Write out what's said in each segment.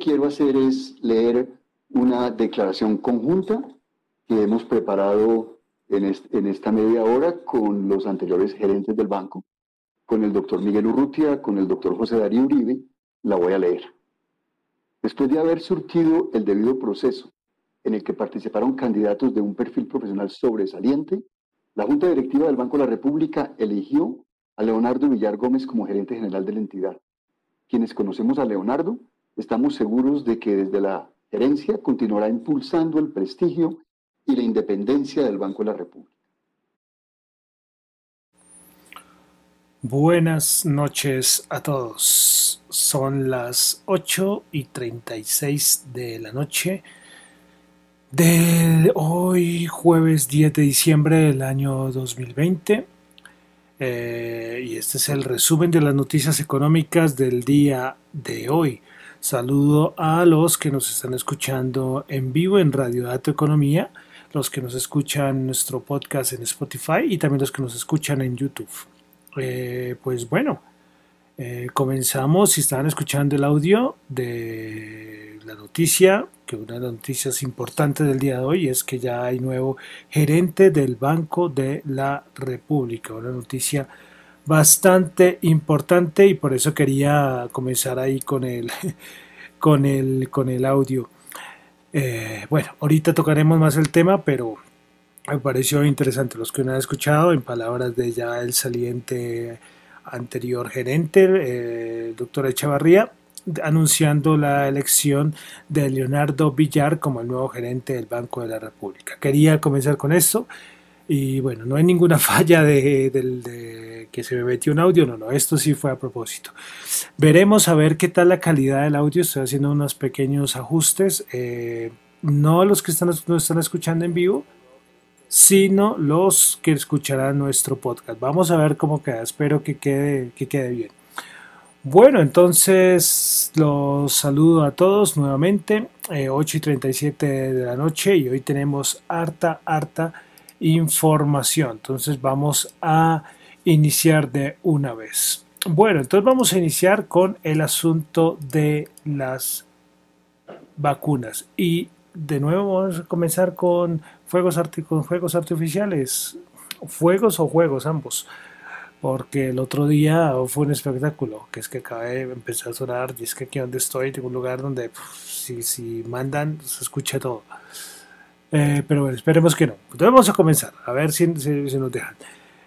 quiero hacer es leer una declaración conjunta que hemos preparado en, en esta media hora con los anteriores gerentes del banco, con el doctor Miguel Urrutia, con el doctor José Darío Uribe, la voy a leer. Después de haber surtido el debido proceso en el que participaron candidatos de un perfil profesional sobresaliente, la Junta Directiva del Banco de la República eligió a Leonardo Villar Gómez como gerente general de la entidad. Quienes conocemos a Leonardo, estamos seguros de que desde la gerencia continuará impulsando el prestigio y la independencia del Banco de la República. Buenas noches a todos. Son las 8 y 36 de la noche de hoy, jueves 10 de diciembre del año 2020. Eh, y este es el resumen de las noticias económicas del día de hoy. Saludo a los que nos están escuchando en vivo en Radio Dato Economía, los que nos escuchan nuestro podcast en Spotify y también los que nos escuchan en YouTube. Eh, pues bueno, eh, comenzamos. Si estaban escuchando el audio de la noticia, que una de las noticias importantes del día de hoy es que ya hay nuevo gerente del Banco de la República. Una noticia bastante importante y por eso quería comenzar ahí con el, con el, con el audio. Eh, bueno, ahorita tocaremos más el tema, pero me pareció interesante los que no han escuchado en palabras de ya el saliente anterior gerente, eh, el doctor Echevarría, anunciando la elección de Leonardo Villar como el nuevo gerente del Banco de la República. Quería comenzar con esto y bueno, no hay ninguna falla de, que se me metió un audio, no, no, esto sí fue a propósito. Veremos a ver qué tal la calidad del audio, estoy haciendo unos pequeños ajustes, eh, no los que están, nos están escuchando en vivo, sino los que escucharán nuestro podcast. Vamos a ver cómo queda, espero que quede, que quede bien. Bueno, entonces los saludo a todos nuevamente, 8 eh, y 37 de la noche y hoy tenemos harta, harta información. Entonces vamos a iniciar de una vez. Bueno, entonces vamos a iniciar con el asunto de las vacunas y de nuevo vamos a comenzar con fuegos, con fuegos artificiales, fuegos o juegos ambos, porque el otro día fue un espectáculo, que es que acabé de empezar a sonar, y es que aquí donde estoy tengo un lugar donde si, si mandan se escucha todo. Eh, pero bueno, esperemos que no. Entonces vamos a comenzar, a ver si, nos dejan.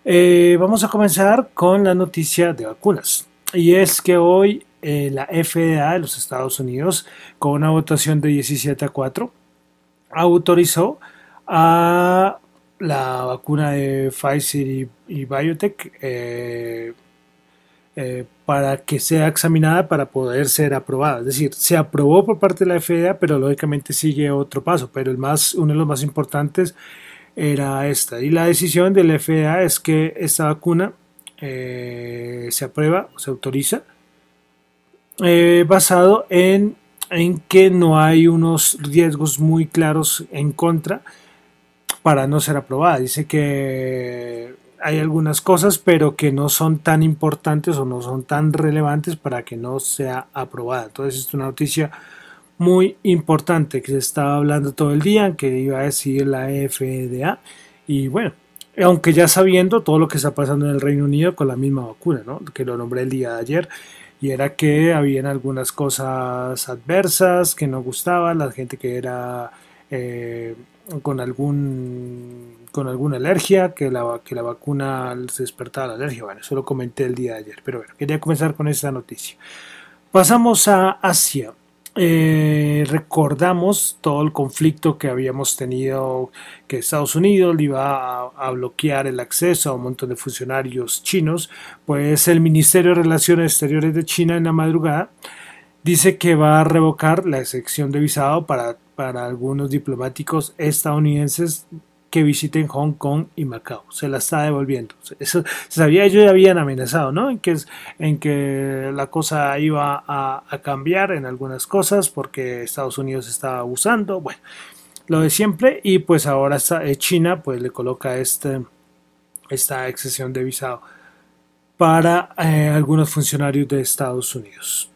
Eh, vamos a comenzar con la noticia de vacunas. Y es que hoy eh, la FDA de los Estados Unidos, con una votación de 17 a 4, autorizó a la vacuna de Pfizer y, Biotech para que sea examinada para poder ser aprobada. Es decir, se aprobó por parte de la FDA, pero lógicamente sigue otro paso. Pero el más, uno de los más importantes era esta. Y la decisión de la FDA es que esta vacuna se aprueba, se autoriza eh, basado en, en que no hay unos riesgos muy claros en contra para no ser aprobada. Dice que hay algunas cosas, pero que no son tan importantes o no son tan relevantes para que no sea aprobada. Entonces es una noticia muy importante que se estaba hablando todo el día, que iba a decir la FDA. Y bueno, aunque ya sabiendo todo lo que está pasando en el Reino Unido con la misma vacuna, ¿no? que lo nombré el día de ayer, y era que habían algunas cosas adversas que no gustaban, la gente que era eh, con algún con alguna alergia, que la, que la vacuna se despertaba la alergia. Bueno, eso lo comenté el día de ayer, pero bueno, quería comenzar con esta noticia. Pasamos a Asia. Eh, recordamos todo el conflicto que habíamos tenido, que Estados Unidos iba a, bloquear el acceso a un montón de funcionarios chinos, pues el Ministerio de Relaciones Exteriores de China en la madrugada dice que va a revocar la excepción de visado para, para algunos diplomáticos estadounidenses que visiten Hong Kong y Macao. Se la está devolviendo. Eso sabía, ellos ya habían amenazado, ¿no? En que, en que la cosa iba a, cambiar en algunas cosas porque Estados Unidos estaba abusando. Bueno, lo de siempre. Y pues ahora está, eh, China pues le coloca este, esta excesión de visado para eh, algunos funcionarios de Estados Unidos.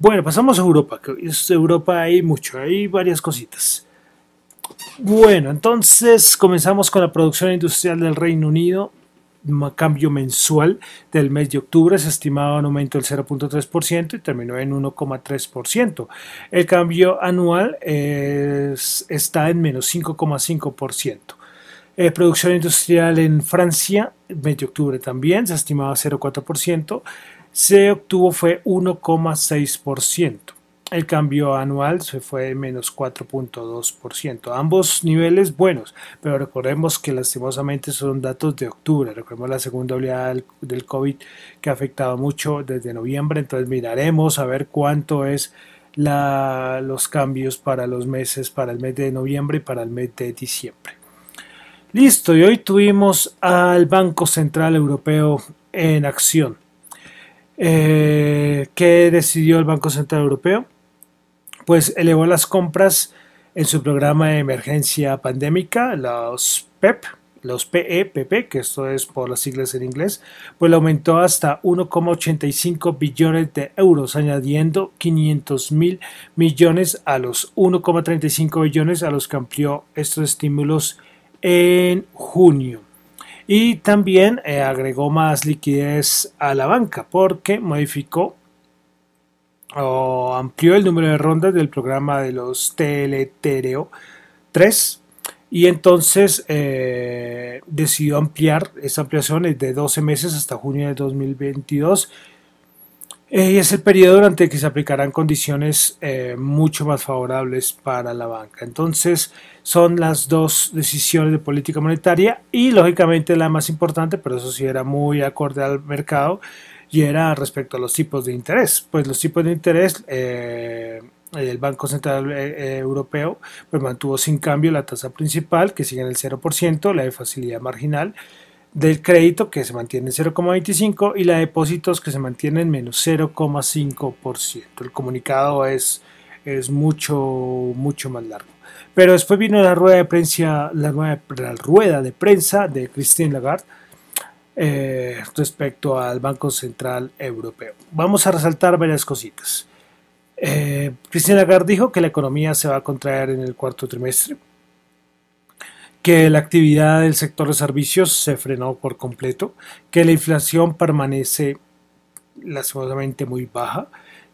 Bueno, pasamos a Europa, que es Europa hay mucho, hay varias cositas. Bueno, entonces comenzamos con la producción industrial del Reino Unido. Cambio mensual del mes de octubre se estimaba un aumento del 0.3% y terminó en 1,3%. El cambio anual está en menos 5,5%. Eh, producción industrial en Francia, mes de octubre también, se estimaba 0,4%, se obtuvo fue 1,6%. El cambio anual se fue menos 4.2%. Ambos niveles buenos, pero recordemos que lastimosamente son datos de octubre. Recordemos la segunda oleada del, COVID que ha afectado mucho desde noviembre. Entonces miraremos a ver cuánto es los cambios para los meses, para el mes de noviembre y para el mes de diciembre. Listo, y hoy tuvimos al Banco Central Europeo en acción. Eh, ¿Qué decidió el Banco Central Europeo? Pues elevó las compras en su programa de emergencia pandémica, los PEP, los PEPP, e que esto es por las siglas en inglés, pues lo aumentó hasta 1,85 billones de euros, añadiendo 500 mil millones a los 1,35 billones a los que amplió estos estímulos en junio. Y también eh, agregó más liquidez a la banca porque modificó amplió el número de rondas del programa de los Teletereo 3 y entonces eh, decidió ampliar esa ampliación de 12 meses hasta junio de 2022 y es el periodo durante el que se aplicarán condiciones eh, mucho más favorables para la banca. Entonces, son las dos decisiones de política monetaria y, lógicamente, la más importante, pero eso sí era muy acorde al mercado, y era respecto a los tipos de interés. Pues los tipos de interés, eh, el Banco Central eh, Europeo pues mantuvo sin cambio la tasa principal, que sigue en el 0%, la de facilidad marginal, del crédito que se mantiene en 0,25 y la de depósitos que se mantiene en menos 0,5%. El comunicado es, es mucho, mucho más largo. Pero después vino la rueda de prensa, la, rueda de prensa de Christine Lagarde eh, respecto al Banco Central Europeo. Vamos a resaltar varias cositas. Eh, Christine Lagarde dijo que la economía se va a contraer en el cuarto trimestre que la actividad del sector de servicios se frenó por completo, que la inflación permanece lastimosamente muy baja,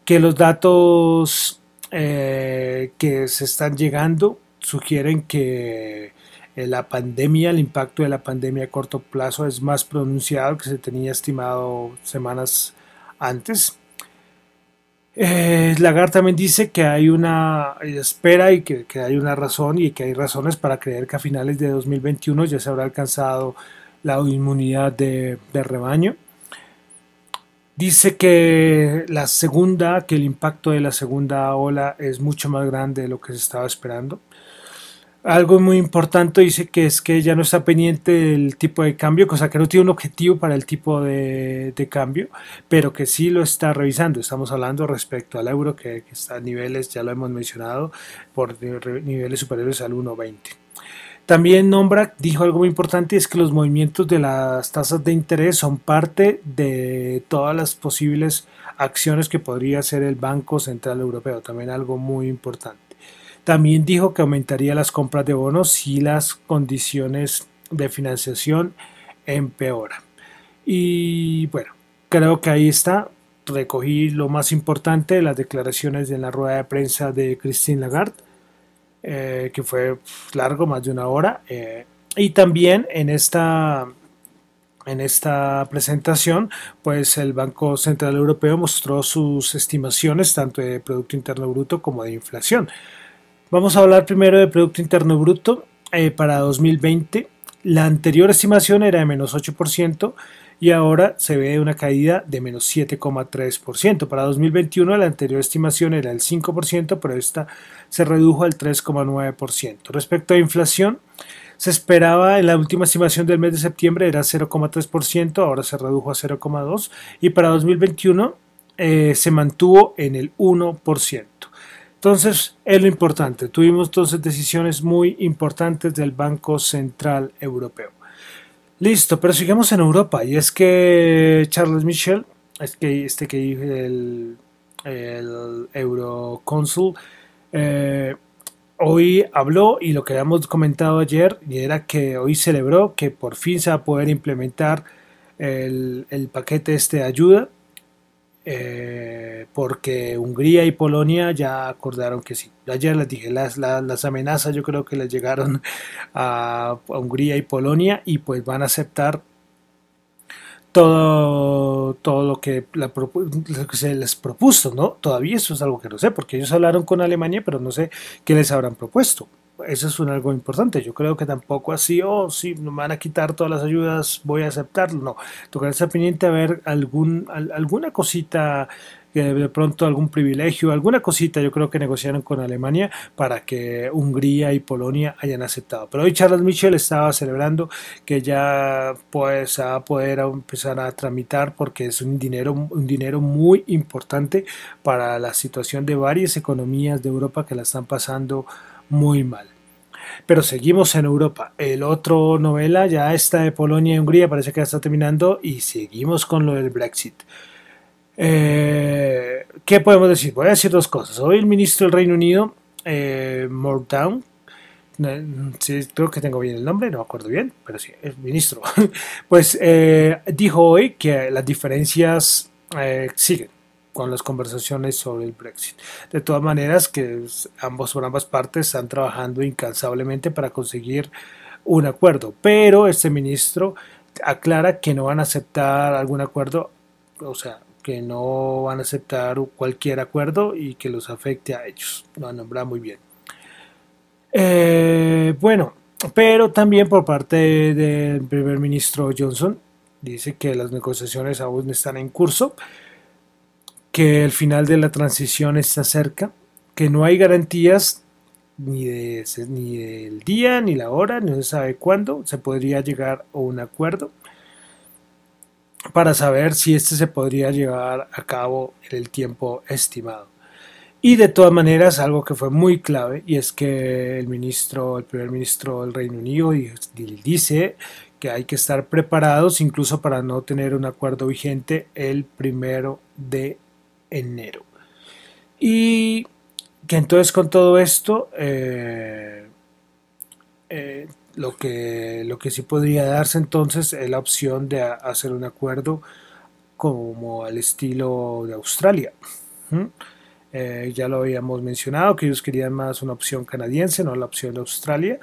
que los datos eh, que se están llegando sugieren que la pandemia, el impacto de la pandemia a corto plazo es más pronunciado que se tenía estimado semanas antes. Eh, Lagarde también dice que hay una espera y que, hay una razón y que hay razones para creer que a finales de 2021 ya se habrá alcanzado la inmunidad de, de rebaño. Dice que la segunda, que el impacto de la segunda ola es mucho más grande de lo que se estaba esperando. Algo muy importante dice que es que ya no está pendiente del tipo de cambio, cosa que no tiene un objetivo para el tipo de, cambio, pero que sí lo está revisando. Estamos hablando respecto al euro, que, está a niveles, ya lo hemos mencionado, por niveles superiores al 1.20. También nombra, dijo algo muy importante, es que los movimientos de las tasas de interés son parte de todas las posibles acciones que podría hacer el Banco Central Europeo. También algo muy importante. También dijo que aumentaría las compras de bonos si las condiciones de financiación empeoran. Y bueno, creo que ahí está. Recogí lo más importante de las declaraciones de la rueda de prensa de Christine Lagarde, eh, que fue largo, más de una hora. Eh, y también en esta, en esta presentación, pues el Banco Central Europeo mostró sus estimaciones tanto de Producto Interno Bruto como de inflación. Vamos a hablar primero de Producto Interno Bruto eh, para 2020. La anterior estimación era de menos 8% y ahora se ve una caída de menos 7,3%. Para 2021 la anterior estimación era el 5%, pero esta se redujo al 3,9%. Respecto a inflación, se esperaba en la última estimación del mes de septiembre era 0,3%, ahora se redujo a 0,2% y para 2021 eh, se mantuvo en el 1%. Entonces, es lo importante. Tuvimos entonces decisiones muy importantes del Banco Central Europeo. Listo, pero sigamos en Europa. Y es que Charles Michel, es que este que el, el Eurocónsul, eh, hoy habló y lo que habíamos comentado ayer era que hoy celebró que por fin se va a poder implementar el, paquete este de ayuda eh, porque Hungría y Polonia ya acordaron que sí. Ayer les dije, las, las, amenazas yo creo que les llegaron a, Hungría y Polonia y pues van a aceptar todo, todo lo, que se les propuso, ¿no? Todavía eso es algo que no sé, porque ellos hablaron con Alemania, pero no sé qué les habrán propuesto eso es un algo importante. Yo creo que tampoco así, oh, sí, me van a quitar todas las ayudas, voy a aceptarlo. No, tocará estar pendiente a ver algún, alguna cosita, de pronto algún privilegio, alguna cosita yo creo que negociaron con Alemania para que Hungría y Polonia hayan aceptado. Pero hoy Charles Michel estaba celebrando que ya pues a poder empezar a tramitar porque es un dinero, un dinero muy importante para la situación de varias economías de Europa que la están pasando muy mal. Pero seguimos en Europa. El otro novela ya está de Polonia y Hungría, parece que ya está terminando y seguimos con lo del Brexit. Eh, ¿Qué podemos decir? Voy a decir dos cosas. Hoy el ministro del Reino Unido, eh, Mordown, creo que tengo bien el nombre, no me acuerdo bien, pero sí, el ministro, pues eh, dijo hoy que las diferencias eh, siguen con las conversaciones sobre el Brexit. De todas maneras, que ambos por ambas partes están trabajando incansablemente para conseguir un acuerdo, pero este ministro aclara que no van a aceptar algún acuerdo, o sea, que no van a aceptar cualquier acuerdo y que los afecte a ellos. Lo nombra muy bien. Eh, bueno, pero también por parte del primer ministro Johnson dice que las negociaciones aún están en curso que el final de la transición está cerca, que no hay garantías ni, de, ni del día, ni la hora, no se sabe cuándo se podría llegar a un acuerdo para saber si este se podría llevar a cabo en el tiempo estimado. Y de todas maneras, algo que fue muy clave, y es que el ministro, el primer ministro del Reino Unido dice que hay que estar preparados incluso para no tener un acuerdo vigente el primero de enero. Y que entonces con todo esto, eh, eh, lo, que, lo que sí podría darse entonces es la opción de hacer un acuerdo como al estilo de Australia. Eh, ya lo habíamos mencionado, que ellos querían más una opción canadiense, no la opción de Australia,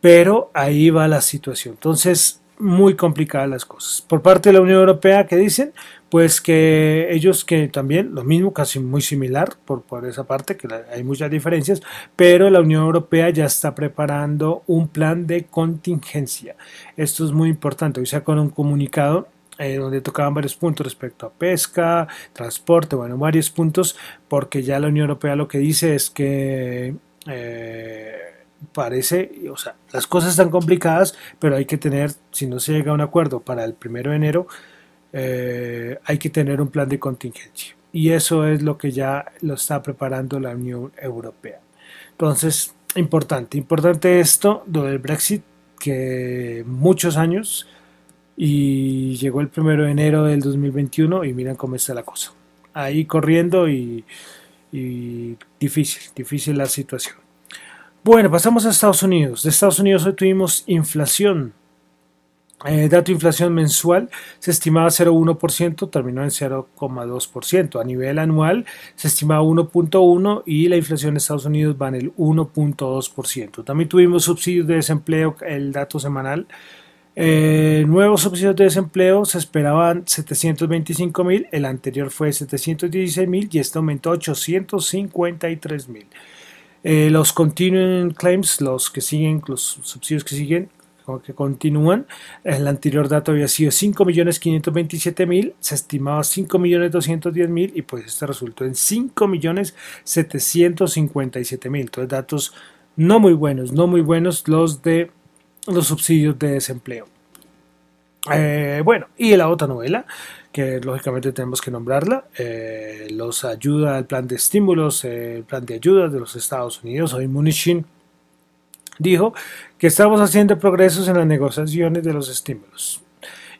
pero ahí va la situación. Entonces, muy complicadas las cosas. Por parte de la Unión Europea, ¿qué dicen? Pues que ellos que también, lo mismo, casi muy similar por, por esa parte, que hay muchas diferencias, pero la Unión Europea ya está preparando un plan de contingencia. Esto es muy importante. Hoy con un comunicado eh, donde tocaban varios puntos respecto a pesca, transporte, bueno, varios puntos, porque ya la Unión Europea lo que dice es que... Eh, parece, o sea, las cosas están complicadas, pero hay que tener, si no se llega a un acuerdo para el primero de enero, eh, hay que tener un plan de contingencia. Y eso es lo que ya lo está preparando la Unión Europea. Entonces, importante, importante esto, lo del Brexit, que muchos años y llegó el primero de enero del 2021 y miren cómo está la cosa. Ahí corriendo y difícil, difícil la situación. Bueno, pasamos a Estados Unidos. De Estados Unidos hoy tuvimos inflación. Eh, dato de inflación mensual se estimaba 0,1%, terminó en 0,2%. A nivel anual se estimaba 1,1% y la inflación de Estados Unidos va en el 1,2%. También tuvimos subsidios de desempleo, el dato semanal. Eh, nuevos subsidios de desempleo se esperaban 725 mil, el anterior fue 716 mil y este aumentó a 853 mil. Eh, los continuing claims, los que siguen, los subsidios que siguen, que continúan, el anterior dato había sido 5.527.000, se estimaba 5.210.000 y pues este resultó en 5.757.000. Entonces datos no muy buenos, no muy buenos los de los subsidios de desempleo. Eh, bueno, y la otra novela que lógicamente tenemos que nombrarla, eh, los ayuda al plan de estímulos, eh, el plan de ayuda de los Estados Unidos, hoy Munichin dijo que estamos haciendo progresos en las negociaciones de los estímulos.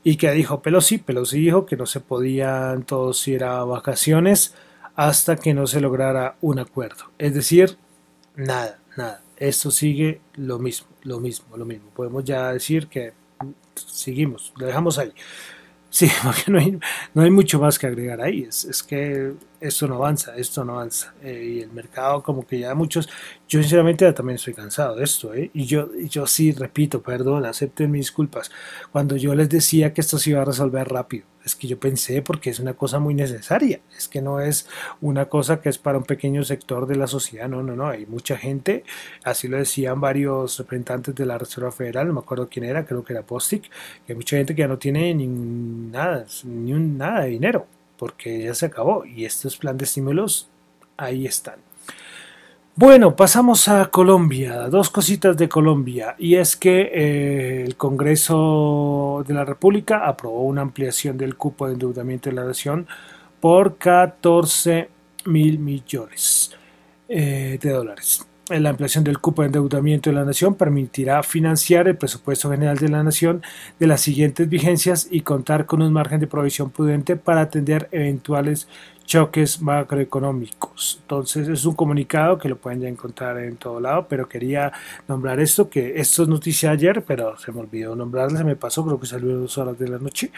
¿Y que dijo Pelosi? Pelosi dijo que no se podían todos ir a vacaciones hasta que no se lograra un acuerdo. Es decir, nada, nada. Esto sigue lo mismo, lo mismo, lo mismo. Podemos ya decir que seguimos, lo dejamos ahí. Sí, porque no hay, no hay mucho más que agregar ahí. Es, es que esto no avanza, esto no avanza. Eh, y el mercado, como que ya muchos. Yo, sinceramente, también estoy cansado de esto. ¿eh? Y yo, yo sí, repito, perdón, acepten mis disculpas. Cuando yo les decía que esto se iba a resolver rápido, es que yo pensé porque es una cosa muy necesaria. Es que no es una cosa que es para un pequeño sector de la sociedad. No, no, no. Hay mucha gente, así lo decían varios representantes de la Reserva Federal, no me acuerdo quién era, creo que era Postic, que hay mucha gente que ya no tiene ni nada, ni un, nada de dinero porque ya se acabó y estos planes de estímulos ahí están. Bueno, pasamos a Colombia. Dos cositas de Colombia. Y es que eh, el Congreso de la República aprobó una ampliación del cupo de endeudamiento de la nación por 14 mil millones eh, de dólares. La ampliación del cupo de endeudamiento de la Nación permitirá financiar el presupuesto general de la Nación de las siguientes vigencias y contar con un margen de provisión prudente para atender eventuales choques macroeconómicos. Entonces es un comunicado que lo pueden ya encontrar en todo lado, pero quería nombrar esto, que esto es noticia ayer, pero se me olvidó nombrarla, se me pasó, creo que salió a dos horas de la noche.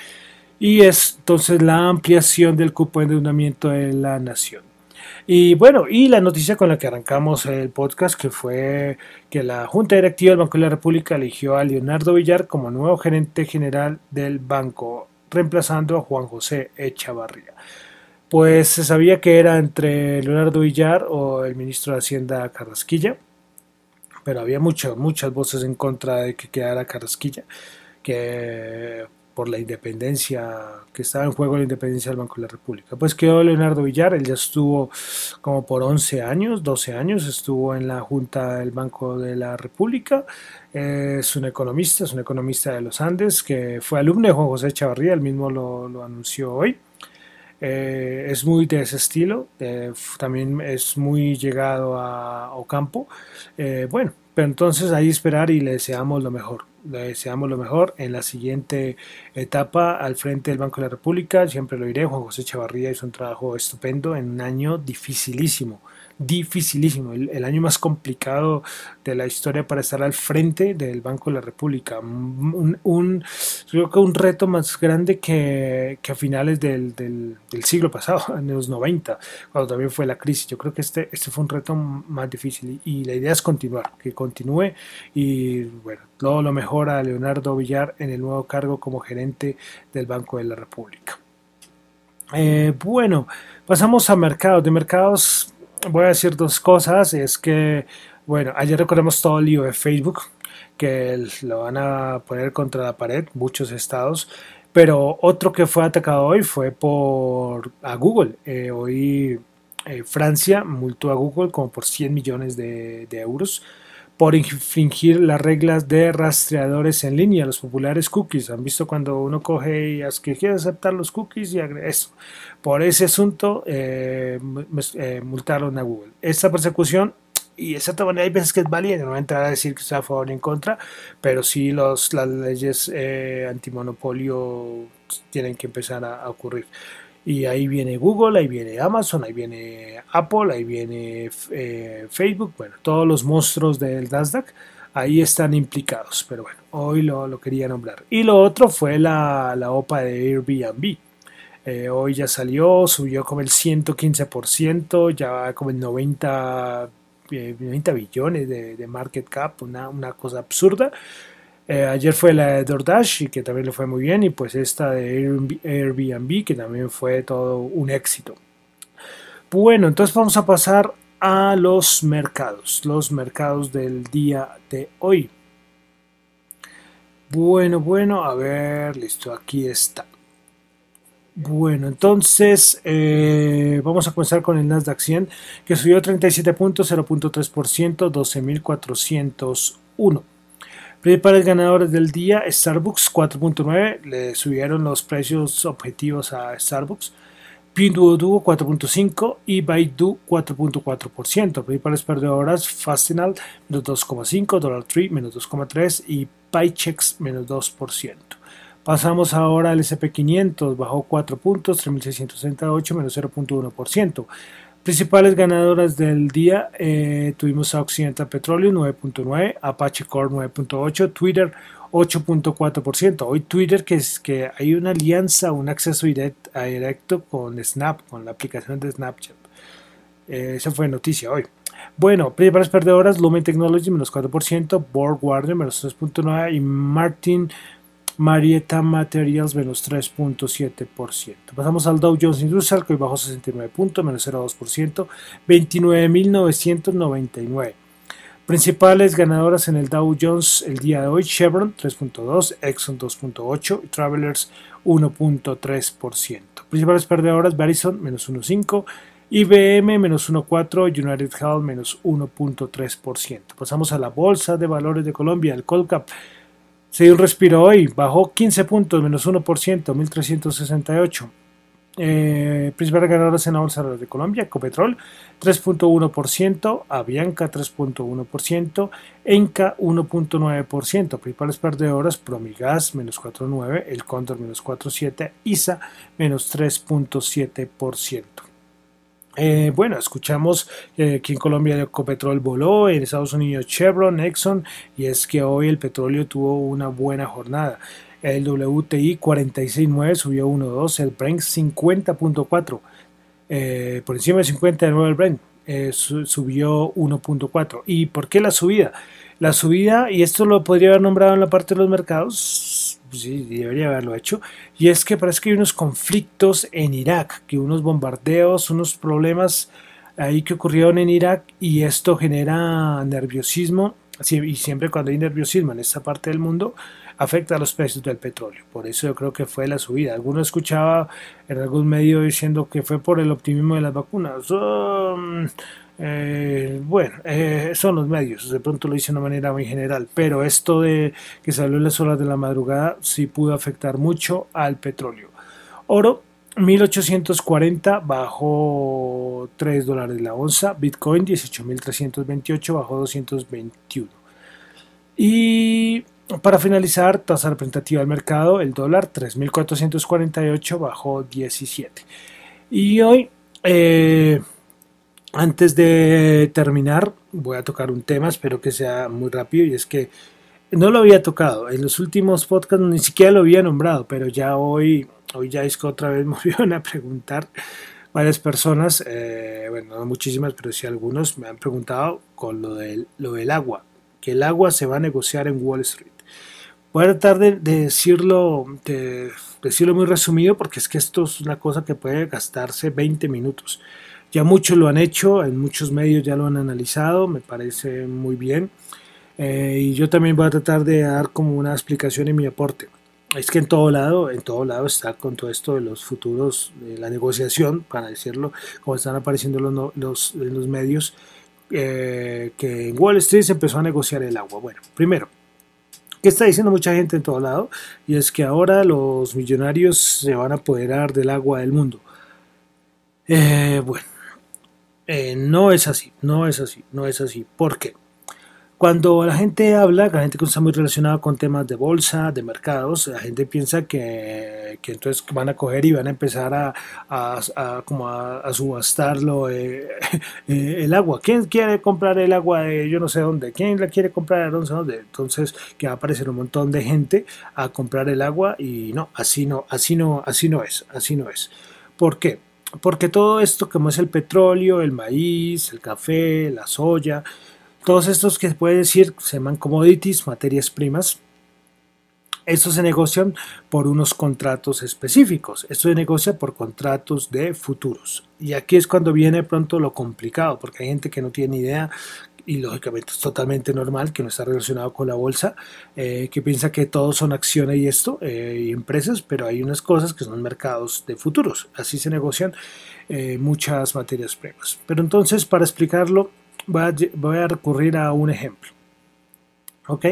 Y es entonces la ampliación del cupo de endeudamiento de la Nación. Y bueno, y la noticia con la que arrancamos el podcast, que fue que la Junta Directiva del Banco de la República eligió a Leonardo Villar como nuevo gerente general del banco, reemplazando a Juan José Echavarría. Pues se sabía que era entre Leonardo Villar o el ministro de Hacienda Carrasquilla, pero había muchas, muchas voces en contra de que quedara Carrasquilla, que por la independencia, que estaba en juego la independencia del Banco de la República. Pues quedó Leonardo Villar, él ya estuvo como por 11 años, 12 años, estuvo en la Junta del Banco de la República, es un economista, es un economista de los Andes, que fue alumno de Juan José Chavarría, él mismo lo, anunció hoy. Eh, es muy de ese estilo, eh, también es muy llegado a Ocampo. Eh, bueno, pero entonces ahí esperar y le deseamos lo mejor. Le deseamos lo mejor en la siguiente etapa al frente del Banco de la República. Siempre lo diré, Juan José Chavarría hizo un trabajo estupendo en un año dificilísimo dificilísimo, el, año más complicado de la historia para estar al frente del Banco de la República. Un, creo que un reto más grande que, que a finales del, del, siglo pasado, en los 90, cuando también fue la crisis. Yo creo que este, este fue un reto más difícil y, la idea es continuar, que continúe y bueno, todo lo mejor a Leonardo Villar en el nuevo cargo como gerente del Banco de la República. Eh, bueno, pasamos a mercados. De mercados voy a decir dos cosas. Es que, bueno, ayer recordemos todo el lío de Facebook, que lo van a poner contra la pared, muchos estados. Pero otro que fue atacado hoy fue por a Google. Eh, hoy eh, Francia multó a Google como por 100 millones de euros por infringir las reglas de rastreadores en línea, los populares cookies. Han visto cuando uno coge y es que quiere aceptar los cookies y eso. Por ese asunto eh, eh, multaron a Google. Esta persecución y esa manera hay veces que es válida, no voy a entrar a decir que está a favor o en contra, pero sí los, las leyes eh, antimonopolio tienen que empezar a ocurrir. Y ahí viene Google, ahí viene Amazon, ahí viene Apple, ahí viene eh, Facebook, bueno, todos los monstruos del Nasdaq ahí están implicados, pero bueno, hoy lo, quería nombrar. Y lo otro fue la, OPA de Airbnb. Eh, hoy ya salió, subió como el 115%, ya va como el 90, 90 eh, billones de, market cap, una, una cosa absurda. Eh, ayer fue la de DoorDash y que también le fue muy bien y pues esta de Airbnb que también fue todo un éxito. Bueno, entonces vamos a pasar a los mercados, los mercados del día de hoy. Bueno, bueno, a ver, listo, aquí está. Bueno, entonces eh, vamos a comenzar con el Nasdaq 100 que subió 37 puntos, 0.3%, 12.401. Principales ganadores del día, Starbucks 4.9, le subieron los precios objetivos a Starbucks. Pinduoduo 4.5 y Baidu 4.4%. Principales perdedoras, Fastenal menos 2.5, Dollar Tree menos 2.3 y Paychex menos 2%. Pasamos ahora al SP500, bajó 4 puntos, 3.668, menos 0.1%. Principales ganadoras del día, eh, tuvimos a Occidental Petroleum 9.9, Apache Core 9.8, Twitter 8.4%. Hoy Twitter, que es que hay una alianza, un acceso directo con Snap, con la aplicación de Snapchat. Eh, esa fue noticia hoy. Bueno, principales perdedoras, Lumen Technology menos 4%, Borg Warner menos 3.9% y Martin Marietta Materials menos 3.7%. Pasamos al Dow Jones Industrial que hoy bajó 69 puntos, menos 0.2%, 29.999. Principales ganadoras en el Dow Jones el día de hoy, Chevron 3.2, Exxon 2.8 y Travelers 1.3%. Principales perdedoras, Verizon menos 1.5, IBM menos 1.4, United Health menos 1.3%. Pasamos a la Bolsa de Valores de Colombia, el Colcap se respiro hoy, bajó 15 puntos, menos 1%, 1368. Eh, principales ganadoras en la bolsa de Colombia, Ecopetrol 3.1%, Avianca 3.1%, Enca 1.9%, principales perdedoras Promigas menos 4.9%, El Cóndor menos 4.7%, ISA menos 3.7%. Eh, bueno, escuchamos eh, que en Colombia el Ecopetrol voló, en Estados Unidos Chevron, Exxon, y es que hoy el petróleo tuvo una buena jornada. El WTI 46.9 subió 1.2, el Brent 50.4, eh, por encima de 59 el Brent, eh, subió 1.4. ¿Y por qué la subida? La subida, y esto lo podría haber nombrado en la parte de los mercados, pues sí, debería haberlo hecho, y es que parece que hay unos conflictos en Irak, que unos bombardeos, unos problemas ahí que ocurrieron en Irak, y esto genera nerviosismo, y siempre cuando hay nerviosismo en esta parte del mundo, afecta a los precios del petróleo. Por eso yo creo que fue la subida. Alguno escuchaba en algún medio diciendo que fue por el optimismo de las vacunas. Mm, eh, bueno, eh, son los medios, de pronto lo hice de una manera muy general, pero esto de que salió en las horas de la madrugada sí pudo afectar mucho al petróleo. Oro 1840 bajó 3 dólares la onza, Bitcoin 18.328 bajó 221. Y para finalizar, tasa representativa del mercado, el dólar 3.448 bajó 17. Y hoy, eh, antes de terminar, voy a tocar un tema, espero que sea muy rápido, y es que no lo había tocado. En los últimos podcasts ni siquiera lo había nombrado, pero ya hoy, hoy ya es que otra vez me volvieron a preguntar varias personas, eh, bueno, no muchísimas, pero sí algunos me han preguntado con lo del, lo del agua, que el agua se va a negociar en Wall Street. Voy a tratar de, decirlo, de decirlo muy resumido porque es que esto es una cosa que puede gastarse 20 minutos. Ya muchos lo han hecho, en muchos medios ya lo han analizado, me parece muy bien. Eh, y yo también voy a tratar de dar como una explicación en mi aporte. Es que en todo lado, en todo lado está con todo esto de los futuros, de la negociación, para decirlo, como están apareciendo los, los, en los medios, eh, que en Wall Street se empezó a negociar el agua. Bueno, primero, ¿Qué está diciendo mucha gente en todo lado? Y es que ahora los millonarios se van a apoderar del agua del mundo. Eh, bueno, eh, no es así, no es así, no es así. ¿Por qué? Cuando la gente habla, la gente que está muy relacionada con temas de bolsa, de mercados, la gente piensa que, que entonces van a coger y van a empezar a, a, como a, subastarlo eh, eh, el agua. ¿Quién quiere comprar el agua de yo no sé dónde? ¿Quién la quiere comprar de dónde? Entonces que va a aparecer un montón de gente a comprar el agua y no, así no, así no, así no es, así no es. ¿Por qué? Porque todo esto como es el petróleo, el maíz, el café, la soya, todos estos que se puede decir se llaman commodities, materias primas. Estos se negocian por unos contratos específicos. Esto se negocia por contratos de futuros. Y aquí es cuando viene pronto lo complicado, porque hay gente que no tiene idea y lógicamente es totalmente normal que no está relacionado con la bolsa, eh, que piensa que todos son acciones y esto, eh, y empresas, pero hay unas cosas que son mercados de futuros. Así se negocian eh, muchas materias primas. Pero entonces, para explicarlo, voy a, recurrir a un ejemplo. ¿Ok?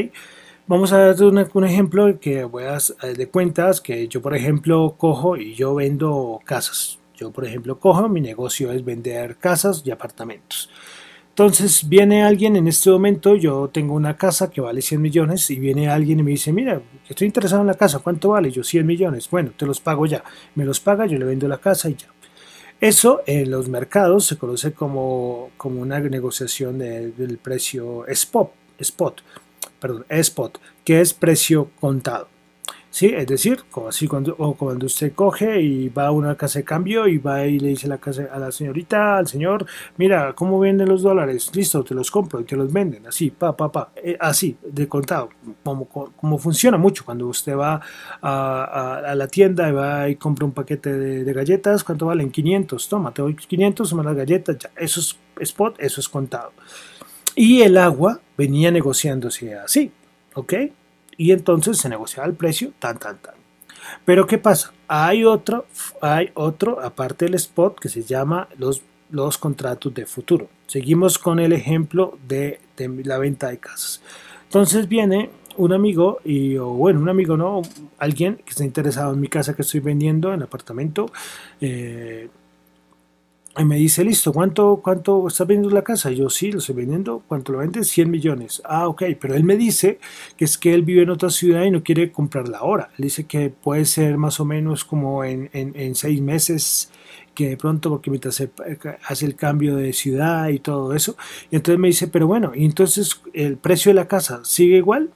Vamos a dar un, ejemplo que a de cuentas que yo, por ejemplo, cojo y yo vendo casas. Yo, por ejemplo, cojo, mi negocio es vender casas y apartamentos. Entonces viene alguien en este momento, yo tengo una casa que vale 100 millones y viene alguien y me dice, mira, estoy interesado en la casa, ¿cuánto vale? Yo 100 millones, bueno, te los pago ya. Me los paga, yo le vendo la casa y ya. Eso en los mercados se conoce como, como una negociación del precio spot, spot, perdón, spot, que es precio contado. ¿sí? Es decir, como así cuando, o cuando usted coge y va a una casa de cambio y va y le dice a la, casa, a la señorita, al señor, mira, ¿cómo venden los dólares? Listo, te los compro y te los venden, así, pa, pa, pa, eh, así, de contado, como, como, funciona mucho cuando usted va a, la tienda y va y compra un paquete de, galletas, ¿cuánto valen? 500, toma, te doy 500, toma las galletas, ya, eso es spot, eso es contado. Y el agua venía negociándose así, ¿ok? y entonces se negociaba el precio tan tan tan. Pero ¿qué pasa? Hay otro, hay otro aparte del spot que se llama los, los contratos de futuro. Seguimos con el ejemplo de, la venta de casas. Entonces viene un amigo y o bueno un amigo no alguien que está interesado en mi casa que estoy vendiendo en apartamento eh, y me dice, listo, ¿cuánto, cuánto está vendiendo la casa? yo, sí, lo estoy vendiendo. ¿Cuánto lo vendes? 100 millones. Ah, ok. Pero él me dice que es que él vive en otra ciudad y no quiere comprarla ahora. Él dice que puede ser más o menos como en, en, seis meses, que de pronto, porque mientras se hace el cambio de ciudad y todo eso. Y entonces me dice, pero bueno, ¿y entonces el precio de la casa sigue igual?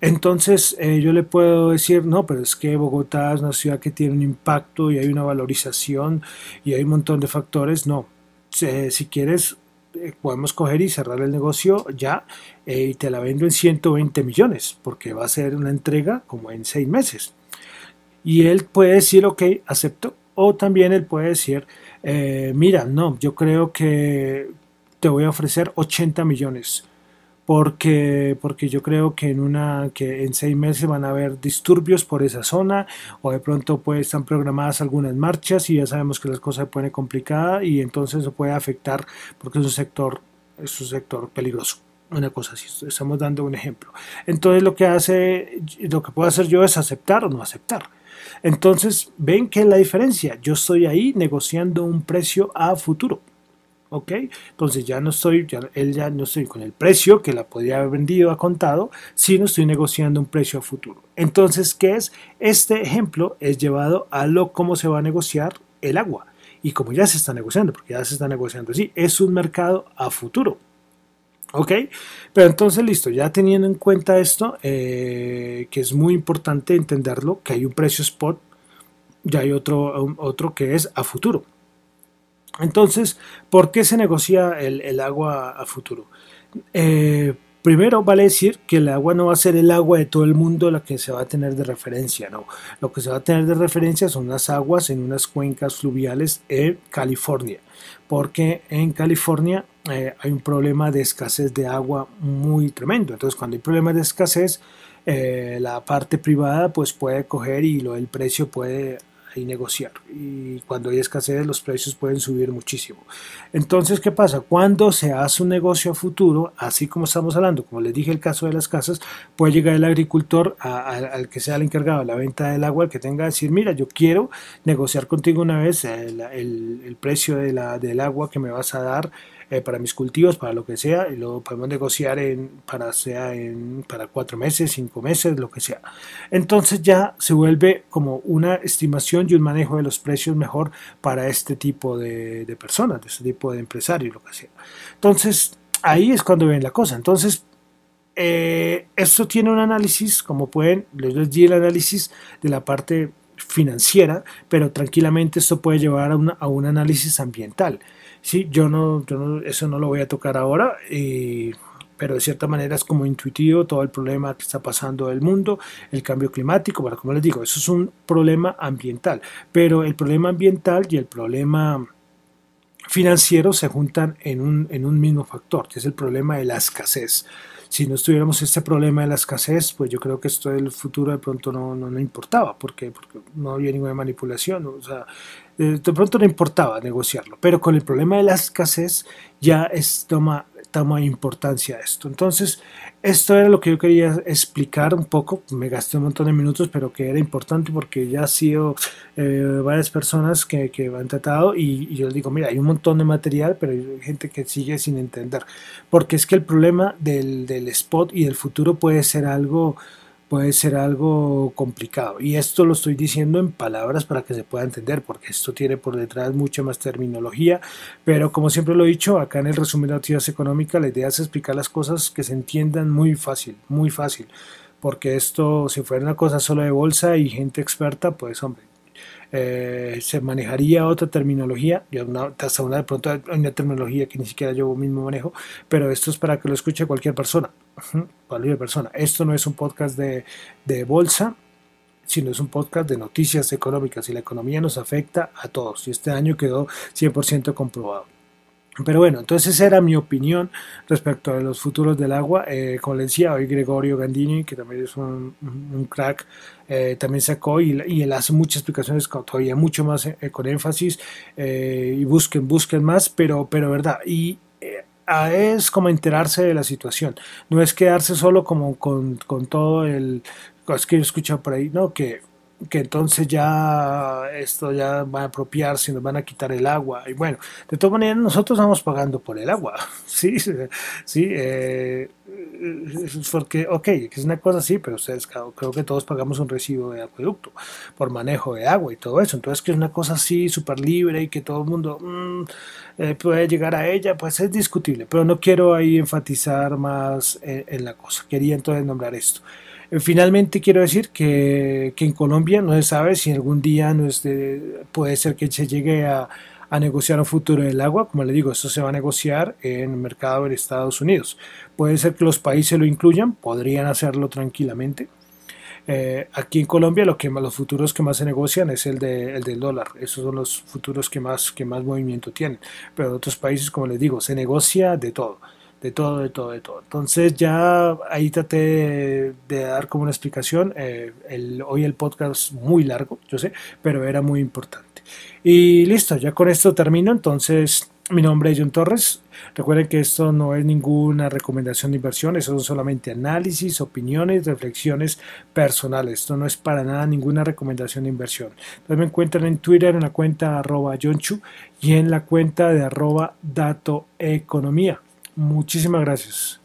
Entonces eh, yo le puedo decir, no, pero es que Bogotá es una ciudad que tiene un impacto y hay una valorización y hay un montón de factores. No, si quieres eh, podemos coger y cerrar el negocio ya eh, y te la vendo en 120 millones porque va a ser una entrega como en seis meses. Y él puede decir, ok, acepto. O también él puede decir, mira, no, yo creo que te voy a ofrecer 80 millones porque, porque yo creo que en, una, que en seis meses van a haber disturbios por esa zona o de pronto pues, están programadas algunas marchas y ya sabemos que las cosas se ponen complicadas y entonces eso puede afectar porque es un sector, es un sector peligroso una cosa así, estamos dando un ejemplo. Entonces lo que hace, lo que puedo hacer yo es aceptar o no aceptar. Entonces, ven que la diferencia, yo estoy ahí negociando un precio a futuro. ¿Ok? Entonces ya no estoy, ya, él ya no estoy con el precio que la podría haber vendido a contado, sino estoy negociando un precio a futuro. Entonces, ¿qué es? Este ejemplo es llevado a lo cómo se va a negociar el agua. Y como ya se está negociando, porque ya se está negociando así, es un mercado a futuro. ¿Ok? Pero entonces, listo, ya teniendo en cuenta esto, eh, que es muy importante entenderlo, que hay un precio spot, ya hay otro, otro que es a futuro. Entonces, ¿por qué se negocia el, agua a futuro? Eh, primero vale decir que el agua no va a ser el agua de todo el mundo la que se va a tener de referencia, no. Lo que se va a tener de referencia son las aguas en unas cuencas fluviales en California, porque en California eh, hay un problema de escasez de agua muy tremendo. Entonces, cuando hay problemas de escasez, eh, la parte privada pues puede coger y lo, el precio puede y negociar. Y cuando hay escasez los precios pueden subir muchísimo. Entonces, ¿qué pasa? Cuando se hace un negocio a futuro, así como estamos hablando, como les dije el caso de las casas, puede llegar el agricultor al que sea el encargado de la venta del agua, el que tenga que decir, mira, yo quiero negociar contigo una vez el, el precio de la, del agua que me vas a dar eh, para mis cultivos, para lo que sea, y lo podemos negociar en, para, sea en, para cuatro meses, cinco meses, lo que sea. Entonces ya se vuelve como una estimación y un manejo de los precios mejor para este tipo de, personas, de este tipo de empresarios, lo que sea. Entonces ahí es cuando ven la cosa. Entonces eh, esto tiene un análisis, como pueden, les di el análisis de la parte financiera, pero tranquilamente esto puede llevar a, a un análisis ambiental. Sí, yo no, eso no lo voy a tocar ahora, pero de cierta manera es como intuitivo todo el problema que está pasando del mundo, el cambio climático, bueno, como les digo, eso es un problema ambiental, pero el problema ambiental y el problema financiero se juntan en un, en un mismo factor, que es el problema de la escasez si no estuviéramos este problema de la escasez, pues yo creo que esto del futuro de pronto no, no, no importaba, porque, porque no había ninguna manipulación. O sea, de pronto no importaba negociarlo, pero con el problema de la escasez ya es, toma, toma importancia esto. Entonces, esto era lo que yo quería explicar un poco, me gasté un montón de minutos, pero que era importante porque ya ha sido eh, varias personas que, que han tratado y, yo digo, mira, hay un montón de material, pero hay gente que sigue sin entender, porque es que el problema del, del spot y del futuro puede ser algo puede ser algo complicado. Y esto lo estoy diciendo en palabras para que se pueda entender, porque esto tiene por detrás mucha más terminología, pero como siempre lo he dicho, acá en el resumen de noticias económicas, la idea es explicar las cosas que se entiendan muy fácil, muy fácil, porque esto, si fuera una cosa solo de bolsa y gente experta, pues hombre, eh, se manejaría otra terminología, hasta una de pronto una terminología que ni siquiera yo mismo manejo, pero esto es para que lo escuche cualquier persona, cualquier persona. Esto no es un podcast de, de bolsa, sino es un podcast de noticias económicas y la economía nos afecta a todos y este año quedó 100% comprobado. Pero bueno, entonces era mi opinión respecto a los futuros del agua. Eh, como le decía, hoy Gregorio Gandini, que también es un, crack, eh, también sacó y, y, él hace muchas explicaciones todavía mucho más eh, con énfasis eh, y busquen, busquen más, pero, pero verdad. Y es como enterarse de la situación. No es quedarse solo como con, con todo el... Es que yo he escuchado por ahí, ¿no? Que que entonces ya esto ya va a apropiarse, nos van a quitar el agua. Y bueno, de todas maneras nosotros vamos pagando por el agua, sí, sí, eh, porque, ok, es una cosa así, pero ustedes creo, que todos pagamos un recibo de acueducto por manejo de agua y todo eso. Entonces que es una cosa así súper libre y que todo el mundo mm, eh, puede llegar a ella, pues es discutible, pero no quiero ahí enfatizar más en la cosa. Quería entonces nombrar esto. Finalmente quiero decir que, que, en Colombia no se sabe si algún día no puede ser que se llegue a, a, negociar un futuro del agua. Como le digo, esto se va a negociar en el mercado de Estados Unidos. Puede ser que los países lo incluyan, podrían hacerlo tranquilamente. Eh, aquí en Colombia lo que los futuros que más se negocian es el, de, el del dólar. Esos son los futuros que más, que más movimiento tienen. Pero en otros países, como les digo, se negocia de todo de todo, de todo, de todo. Entonces ya ahí traté de, dar como una explicación. Eh, hoy el podcast muy largo, yo sé, pero era muy importante. Y listo, ya con esto termino. Entonces, mi nombre es John Torres. Recuerden que esto no es ninguna recomendación de inversión, eso son solamente análisis, opiniones, reflexiones personales. Esto no es para nada ninguna recomendación de inversión. Entonces me encuentran en Twitter en la cuenta arroba Chu y en la cuenta de arroba Dato Economía. Muchísimas gracias.